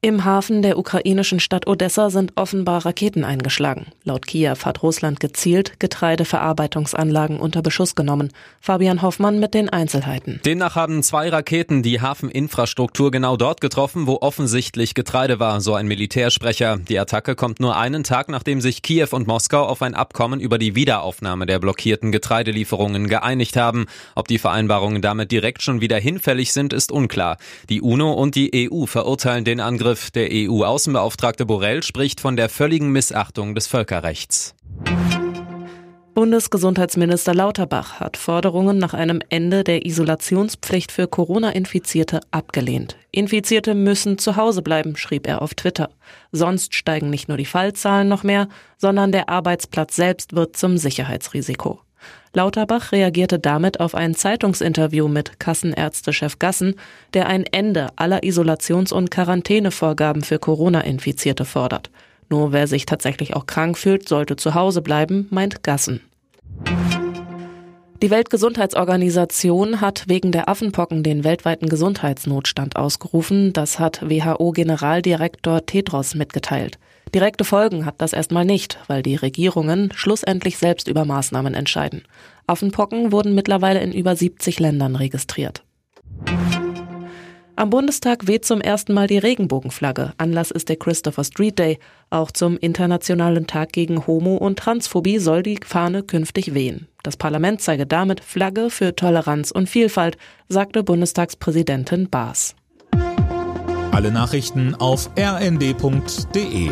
Im Hafen der ukrainischen Stadt Odessa sind offenbar Raketen eingeschlagen. Laut Kiew hat Russland gezielt Getreideverarbeitungsanlagen unter Beschuss genommen. Fabian Hoffmann mit den Einzelheiten. Demnach haben zwei Raketen die Hafeninfrastruktur genau dort getroffen, wo offensichtlich Getreide war, so ein Militärsprecher. Die Attacke kommt nur einen Tag, nachdem sich Kiew und Moskau auf ein Abkommen über die Wiederaufnahme der blockierten Getreidelieferungen geeinigt haben. Ob die Vereinbarungen damit direkt schon wieder hinfällig sind, ist unklar. Die UNO und die EU verurteilen den Angriff Angriff. Der EU-Außenbeauftragte Borrell spricht von der völligen Missachtung des Völkerrechts. Bundesgesundheitsminister Lauterbach hat Forderungen nach einem Ende der Isolationspflicht für Corona-Infizierte abgelehnt. Infizierte müssen zu Hause bleiben, schrieb er auf Twitter. Sonst steigen nicht nur die Fallzahlen noch mehr, sondern der Arbeitsplatz selbst wird zum Sicherheitsrisiko. Lauterbach reagierte damit auf ein Zeitungsinterview mit Kassenärztechef Gassen, der ein Ende aller Isolations- und Quarantänevorgaben für Corona-Infizierte fordert. Nur wer sich tatsächlich auch krank fühlt, sollte zu Hause bleiben, meint Gassen. Die Weltgesundheitsorganisation hat wegen der Affenpocken den weltweiten Gesundheitsnotstand ausgerufen. Das hat WHO-Generaldirektor Tedros mitgeteilt. Direkte Folgen hat das erstmal nicht, weil die Regierungen schlussendlich selbst über Maßnahmen entscheiden. Affenpocken wurden mittlerweile in über 70 Ländern registriert. Am Bundestag weht zum ersten Mal die Regenbogenflagge. Anlass ist der Christopher Street Day. Auch zum Internationalen Tag gegen Homo- und Transphobie soll die Fahne künftig wehen. Das Parlament zeige damit Flagge für Toleranz und Vielfalt, sagte Bundestagspräsidentin Baas. Alle Nachrichten auf rnd.de